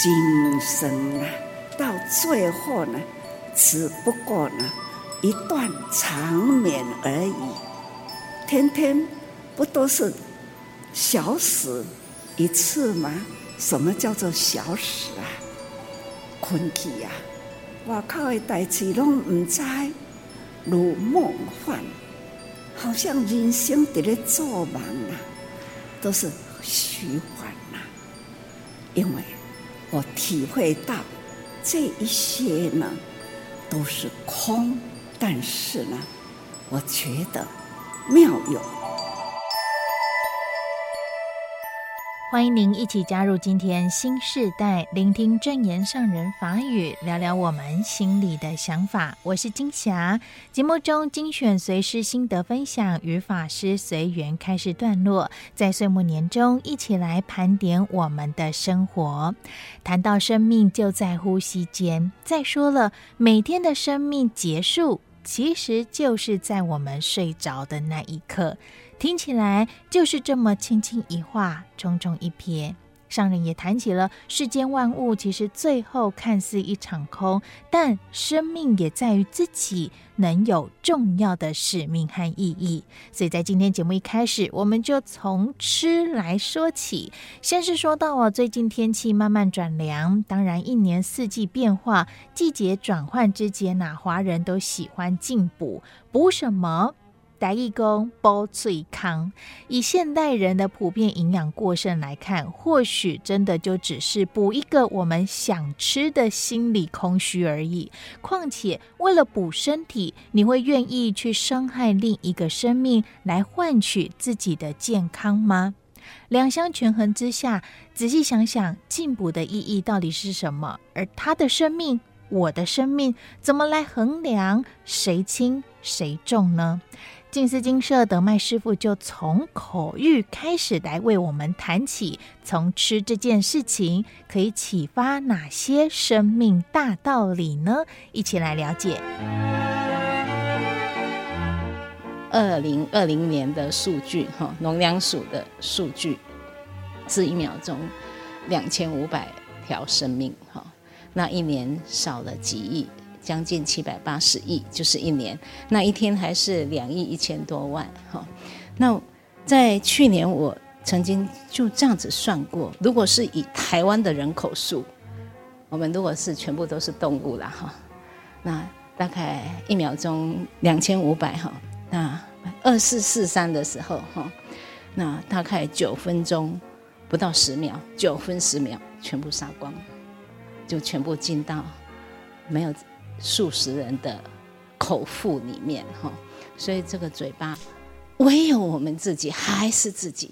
今生啊，到最后呢，只不过呢一段长眠而已。天天不都是小死一次吗？什么叫做小死啊？困去啊，外口的代志拢唔知，如梦幻，好像人生在咧做梦啊，都是虚幻呐。因为我体会到这一些呢，都是空，但是呢，我觉得妙有。欢迎您一起加入今天新时代，聆听证严上人法语，聊聊我们心里的想法。我是金霞，节目中精选随师心得分享与法师随缘开示段落，在岁末年终一起来盘点我们的生活。谈到生命就在呼吸间，再说了，每天的生命结束，其实就是在我们睡着的那一刻。听起来就是这么轻轻一画，重重一瞥。上人也谈起了世间万物，其实最后看似一场空，但生命也在于自己能有重要的使命和意义。所以在今天节目一开始，我们就从吃来说起。先是说到哦，最近天气慢慢转凉，当然一年四季变化，季节转换之间呐，华人都喜欢进补，补什么？台语讲补喙空，以现代人的普遍营养过剩来看，或许真的就只是补一个我们想吃的心理空虚而已。况且，为了补身体，你会愿意去伤害另一个生命来换取自己的健康吗？两相权衡之下，仔细想想，进补的意义到底是什么？而他的生命，我的生命，怎么来衡量谁轻谁重呢？静思金舍德麦师傅就从口欲开始来为我们谈起，从吃这件事情可以启发哪些生命大道理呢？一起来了解。二零二零年的数据，哈，农粮署的数据是一秒钟两千五百条生命，哈，那一年少了几亿。将近七百八十亿，就是一年，那一天还是两亿一千多万哈。那在去年我曾经就这样子算过，如果是以台湾的人口数，我们如果是全部都是动物了哈，那大概一秒钟两千五百哈，那二四四三的时候哈，那大概九分钟不到十秒，九分十秒全部杀光，就全部进到没有。数十人的口腹里面哈，所以这个嘴巴，唯有我们自己还是自己，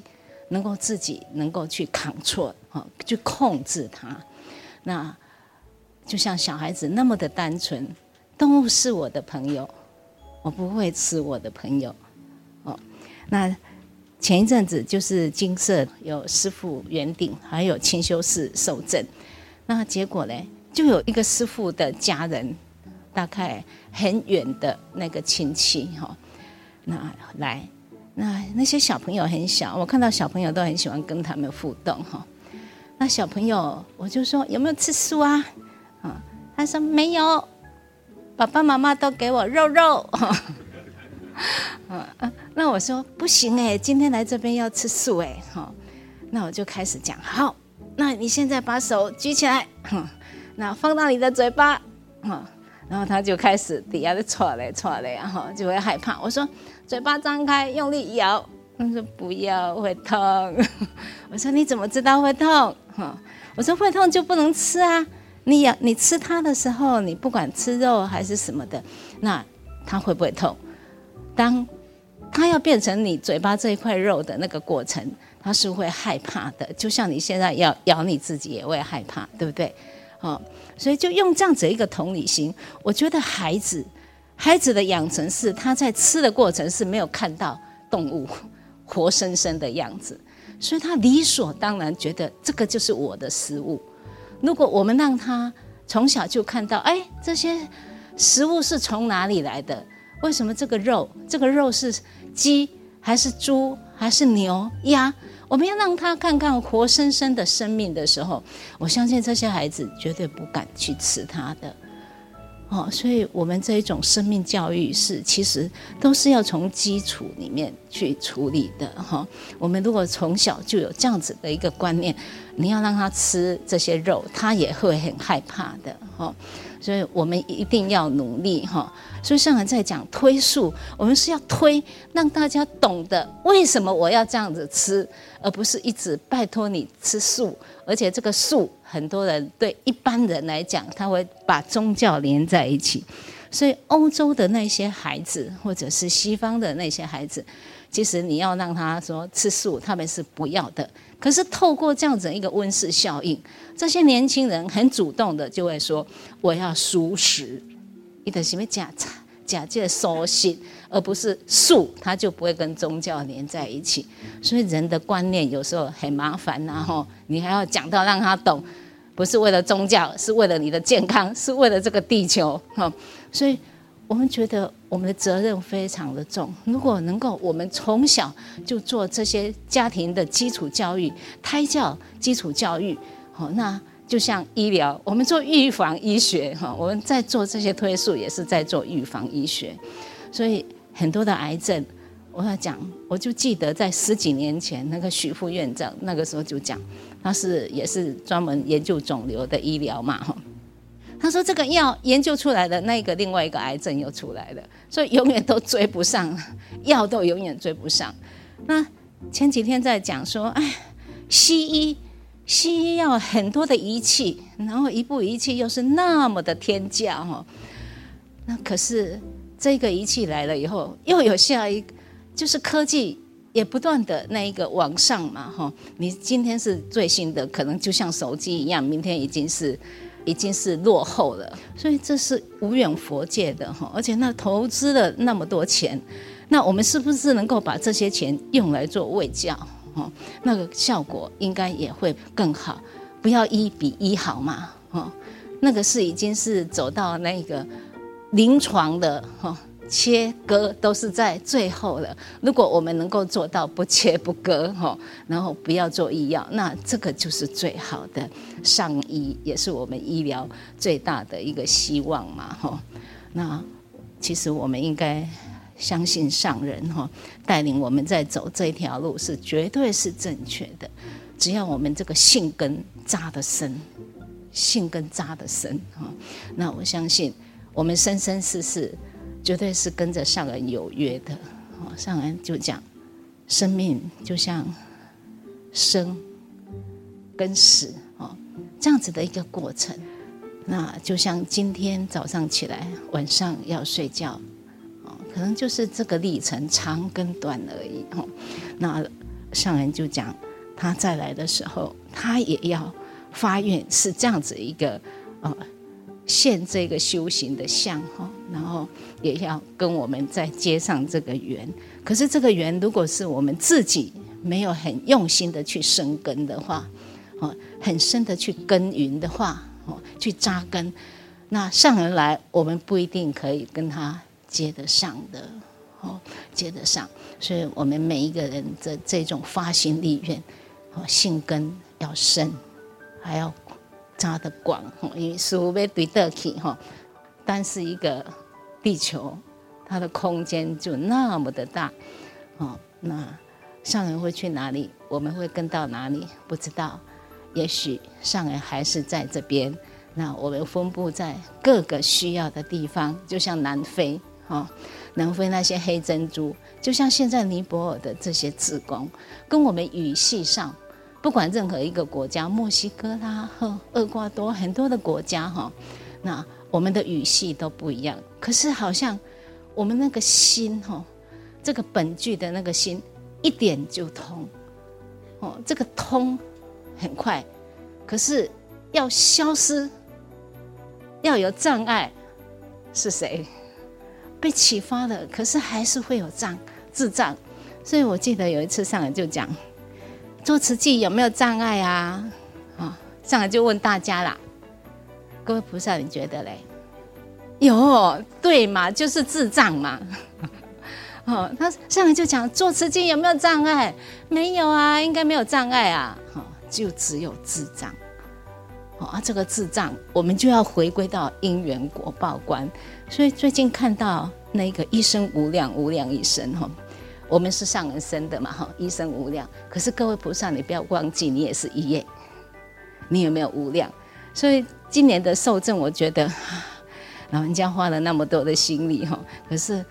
能够自己能够去 control 哈，去控制它。那就像小孩子那么的单纯，动物是我的朋友，我不会吃我的朋友。哦，那前一阵子就是金色有师父圆顶，还有清修寺受证，那结果呢，就有一个师父的家人。大概很远的那个亲戚哈，那来，那那些小朋友很小，我看到小朋友都很喜欢跟他们互动哈。那小朋友，我就说有没有吃素啊？啊，他说没有，爸爸妈妈都给我肉肉。啊，那我说不行哎，今天来这边要吃素哎哈。那我就开始讲，好，那你现在把手举起来，那放到你的嘴巴，啊。然后他就开始底下的啜嘞啜嘞，然后就会害怕。我说嘴巴张开，用力咬。他说不要，会痛。我说你怎么知道会痛？哈，我说会痛就不能吃啊。你咬你吃它的时候，你不管吃肉还是什么的，那它会不会痛？当它要变成你嘴巴这一块肉的那个过程，它是会害怕的。就像你现在要咬你自己也会害怕，对不对？哦，所以就用这样子一个同理心，我觉得孩子，孩子的养成是他在吃的过程是没有看到动物 活生生的样子，所以他理所当然觉得这个就是我的食物。如果我们让他从小就看到，哎，这些食物是从哪里来的？为什么这个肉，这个肉是鸡还是猪还是牛鸭？我们要让他看看活生生的生命的时候，我相信这些孩子绝对不敢去吃他的。哦，所以我们这一种生命教育是，其实都是要从基础里面去处理的哈、我们如果从小就有这样子的一个观念，你要让他吃这些肉，他也会很害怕的哈。所以我们一定要努力哈。所以上人在讲推素，我们是要推，让大家懂得为什么我要这样子吃，而不是一直拜托你吃素。而且这个素，很多人对一般人来讲，他会把宗教连在一起。所以欧洲的那些孩子，或者是西方的那些孩子，其实你要让他说吃素，他们是不要的。可是透过这样子一个温室效应，这些年轻人很主动的就会说：“我要蔬食，你的什么假假借素食，而不是素，他就不会跟宗教连在一起。所以人的观念有时候很麻烦，然后你还要讲到让他懂，不是为了宗教，是为了你的健康，是为了这个地球。哈，所以。我们觉得我们的责任非常的重。如果能够我们从小就做这些家庭的基础教育、胎教基础教育，好，那就像医疗，我们做预防医学，哈，我们在做这些推素也是在做预防医学。所以很多的癌症，我要讲，我就记得在十几年前，那个许副院长那个时候就讲，他是也是专门研究肿瘤的医疗嘛，哈。他说：“这个药研究出来的那个另外一个癌症又出来了，所以永远都追不上，药都永远追不上。那前几天在讲说，哎，西医西医要很多的仪器，然后一部仪器又是那么的天价哈。那可是这个仪器来了以后，又有下一，就是科技也不断的那一个往上嘛哈。你今天是最新的，可能就像手机一样，明天已经是。”已经是落后了，所以这是无远佛界的哈，而且那投资了那么多钱，那我们是不是能够把这些钱用来做卫教？哦，那个效果应该也会更好，不要一比一好嘛，哦，那个是已经是走到那个临床的哦。切割都是在最后了。如果我们能够做到不切不割，哦，然后不要做医药，那这个就是最好的上医，也是我们医疗最大的一个希望嘛，哈。那其实我们应该相信上人，哈，带领我们在走这条路是绝对是正确的。只要我们这个信根扎得深，信根扎得深，哈，那我相信我们生生世世。绝对是跟着上人有约的，哦上人就讲，生命就像生跟死，哦，这样子的一个过程。那就像今天早上起来，晚上要睡觉，可能就是这个历程长跟短而已，哦。那上人就讲，他再来的时候，他也要发愿是这样子一个，呃。现这个修行的相哈，然后也要跟我们再接上这个缘。可是这个缘，如果是我们自己没有很用心的去生根的话，哦，很深的去耕耘的话，哦，去扎根，那上人来，我们不一定可以跟他接得上的，哦，接得上。所以我们每一个人的这种发心立愿，哦，信根要深，还要。扎的广，因为似乎被对得起哈，但是一个地球，它的空间就那么的大，哦，那上人会去哪里？我们会跟到哪里？不知道，也许上人还是在这边。那我们分布在各个需要的地方，就像南非，哈，南非那些黑珍珠，就像现在尼泊尔的这些志工，跟我们语系上。不管任何一个国家，墨西哥啦、和厄瓜多很多的国家哈，那我们的语系都不一样。可是好像我们那个心哈，这个本具的那个心一点就通哦，这个通很快。可是要消失，要有障碍，是谁被启发了？可是还是会有障智障。所以我记得有一次上来就讲。做慈济有没有障碍啊？啊，上来就问大家啦。各位菩萨，你觉得嘞？有，对嘛？就是智障嘛。哦，他上来就讲做慈济有没有障碍？没有啊，应该没有障碍啊。哦，就只有智障。哦啊，这个智障，我们就要回归到因缘果报观。所以最近看到那个一生无量无量一生哈，我们是上人生的嘛哈，一生无量。可是各位菩萨，你不要忘记，你也是一业，你有没有无量？所以今年的受证，我觉得老人家花了那么多的心力哈，可是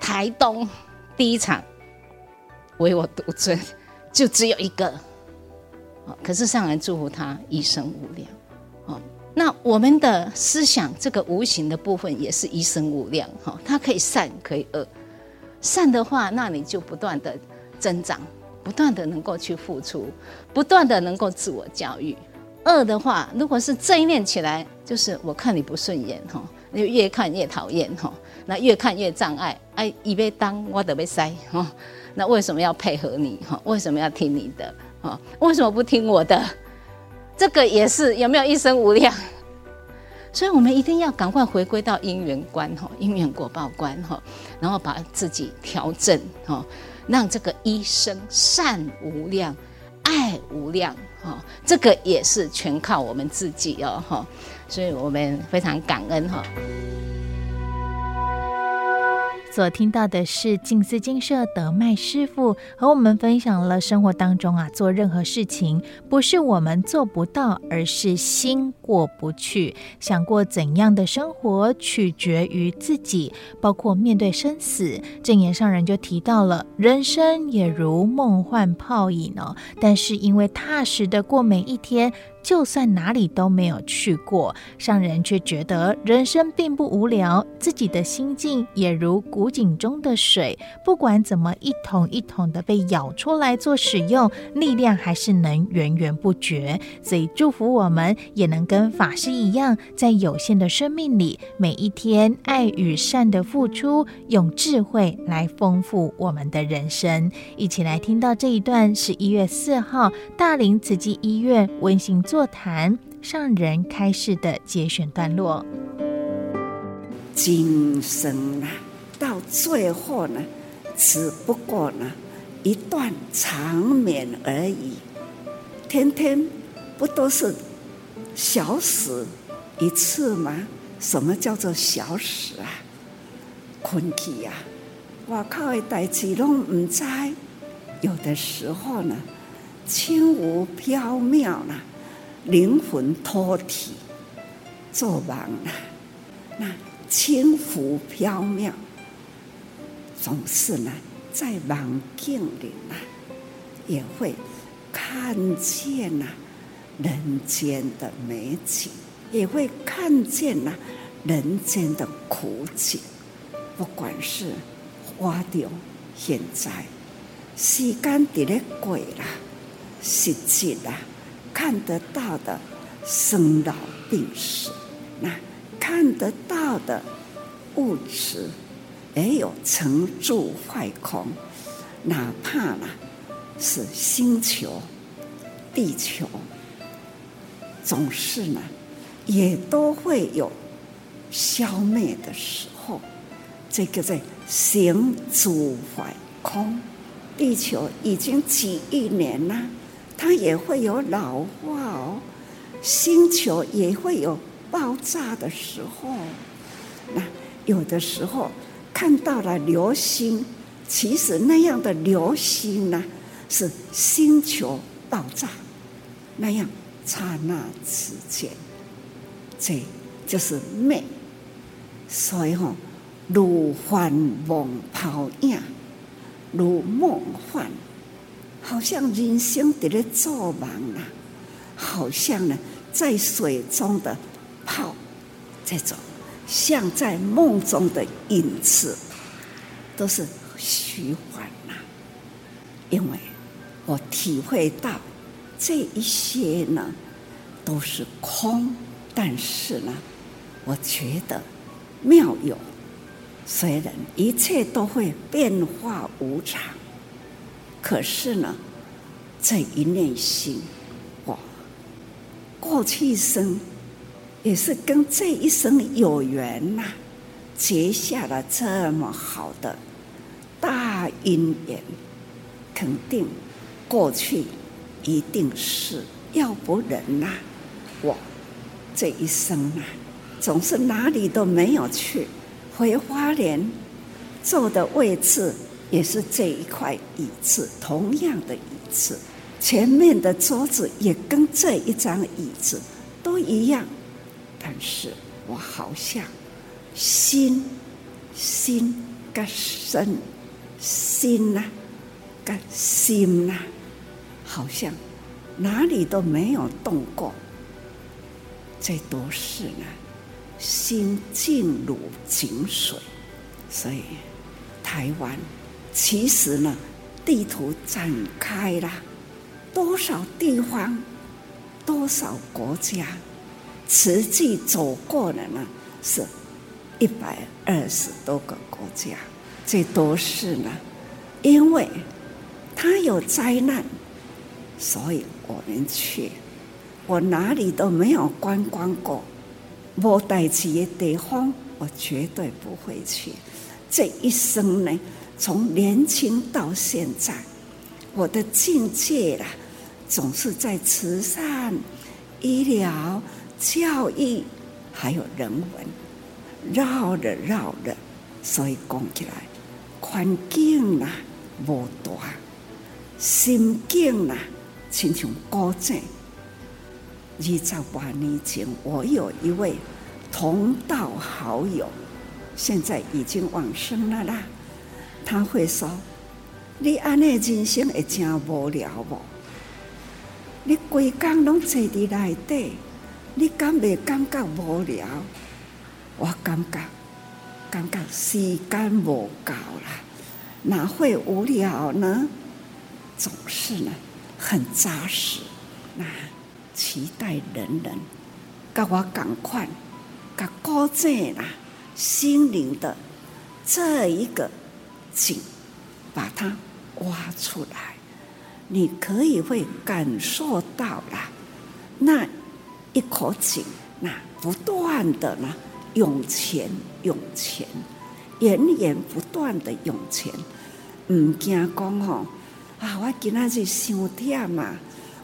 台东第一场唯我独尊，就只有一个。可是上人祝福他一生无量，哦，那我们的思想这个无形的部分也是一生无量，哈，它可以善可以恶，善的话，那你就不断的增长，不断的能够去付出，不断的能够自我教育；恶的话，如果是正念起来，就是我看你不顺眼，哈，就越看越讨厌，哈，那越看越障碍，哎，一被当我得被塞，哈，那为什么要配合你，哈，为什么要听你的？啊，为什么不听我的？这个也是有没有一生无量？所以我们一定要赶快回归到因缘观哈，因缘果报观哈，然后把自己调整哈，让这个一生善无量、爱无量哈，这个也是全靠我们自己哦哈，所以我们非常感恩哈。所听到的是静思金舍德迈师傅和我们分享了生活当中啊，做任何事情不是我们做不到，而是心过不去。想过怎样的生活，取决于自己，包括面对生死。正言上人就提到了，人生也如梦幻泡影哦，但是因为踏实的过每一天。就算哪里都没有去过，上人却觉得人生并不无聊，自己的心境也如古井中的水，不管怎么一桶一桶的被舀出来做使用，力量还是能源源不绝。所以祝福我们也能跟法师一样，在有限的生命里，每一天爱与善的付出，用智慧来丰富我们的人生。一起来听到这一段，是一月四号大林慈济医院温馨座谈上人开示的节选段落。今生呢，到最后呢，只不过呢一段长眠而已。天天不都是小死一次吗？什么叫做小死啊？困去呀！外靠的代志拢唔知，有的时候呢，轻无缥缈啦。灵魂脱体，做梦了，那轻浮飘渺，总是呢，在梦境里呢，也会看见呐人间的美景，也会看见呐人间的苦境。不管是活着现在，时间在咧过啦，实际啦。看得到的生老病死，那看得到的物质，也有成住坏空，哪怕呢是星球、地球，总是呢也都会有消灭的时候。这个在行住坏空，地球已经几亿年了。它也会有老化哦，星球也会有爆炸的时候。那有的时候看到了流星，其实那样的流星呢，是星球爆炸那样刹那之间，这就是美。所以吼，如幻梦泡影，如梦幻。好像人生在咧做梦啊，好像呢在水中的泡，这种像在梦中的影子，都是虚幻呐。因为我体会到这一些呢都是空，但是呢，我觉得妙有，虽然一切都会变化无常。可是呢，这一念心，哇，过去一生也是跟这一生有缘呐，结下了这么好的因缘，肯定过去一定是，要不然呐，我这一生啊，总是哪里都没有去，回花莲坐的位置也是这一块椅子，同样的椅子，前面的桌子也跟这一张椅子都一样，但是我好像心心跟身心呐，跟心呐，好像哪里都没有动过，这都是呢，心静如井水，所以台湾其实呢，地图展开了多少地方，多少国家，实际走过的呢，是一百二十多个国家。这都是呢，因为他有灾难，所以我们去。我哪里都没有观光过，没带去的地方，我绝对不会去。这一生呢，从年轻到现在，我的境界啦，总是在慈善、医疗、教育，还有人文，绕着绕着，所以讲起来。环境呐，无大；心境呐，亲像古井。二十多年前，我有一位同道好友，现在已经往生了啦。他会说：“你安尼人生会真无聊无？你规工拢坐伫内底，你敢袂感觉无聊？”我感觉。感觉时间无够啦，哪会无聊呢？总是呢，很扎实。那期待人人跟我赶快，把高正啦，心灵的这一个井，把它挖出来，你可以会感受到啦，那一口井，那不断的呢。涌泉，涌泉，源源不断的涌泉，唔惊讲吼啊！我今仔日伤忝嘛，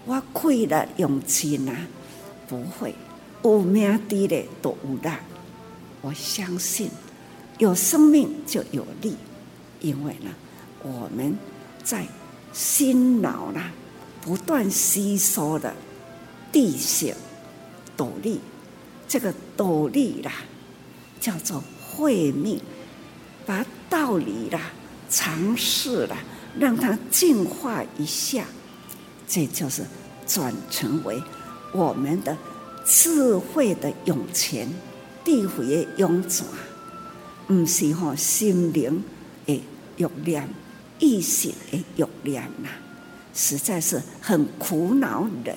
我亏了涌泉啊，不会，有命的咧都有啦。我相信有生命就有力，因为呢，我们在心脑啦不断吸收的地血斗力，这个斗力啦。叫做慧命，把道理啦、常识啦，让它净化一下，这就是转成为我们的智慧的涌泉、智慧的涌泉，不是吼心灵诶欲念、意识的欲念呐，实在是很苦恼人，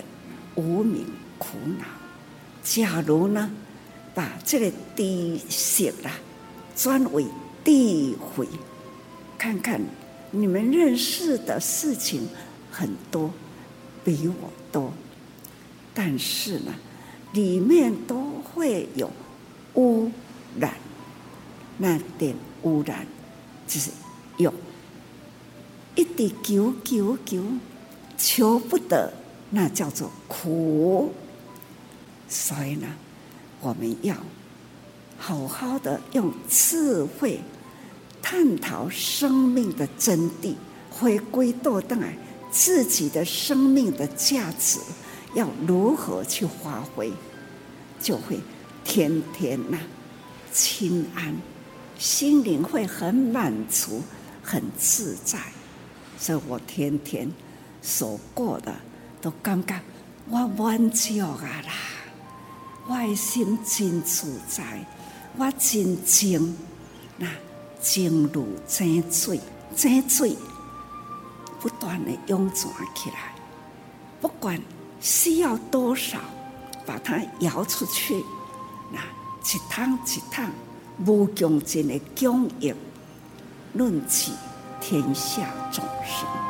无名苦恼。假如呢？把这个知识啦转为智慧，看看你们认识的事情很多，比我多，但是呢，里面都会有污染，那点污染就是有，一滴求求求求不得，那叫做苦，所以呢。我们要好好的用智慧探讨生命的真谛，回归到当然自己的生命的价值要如何去发挥，就会天天呐、啊、清安，心灵会很满足、很自在。所以我天天所过的都感觉我满足啊啦。我的心真自在，我真静，那静如井水，井水不断的涌转起来，不管需要多少，把它舀出去，那一趟一趟无穷尽的供应，论起天下众生。